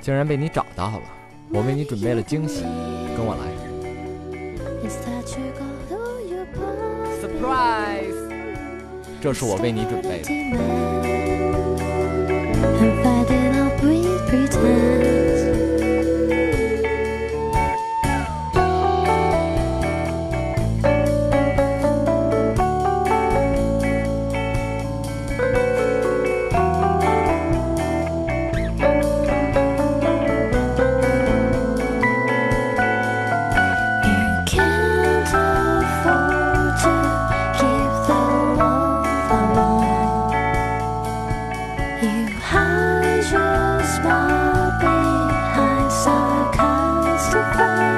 竟然被你找到了，我为你准备了惊喜，跟我来。Surprise！这是我为你准备的。Far behind, sarcastic fire.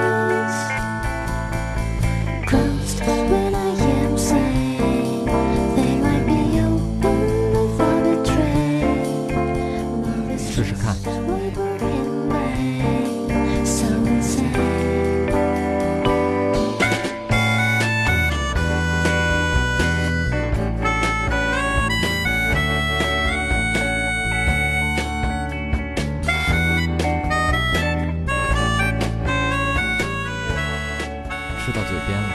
边了。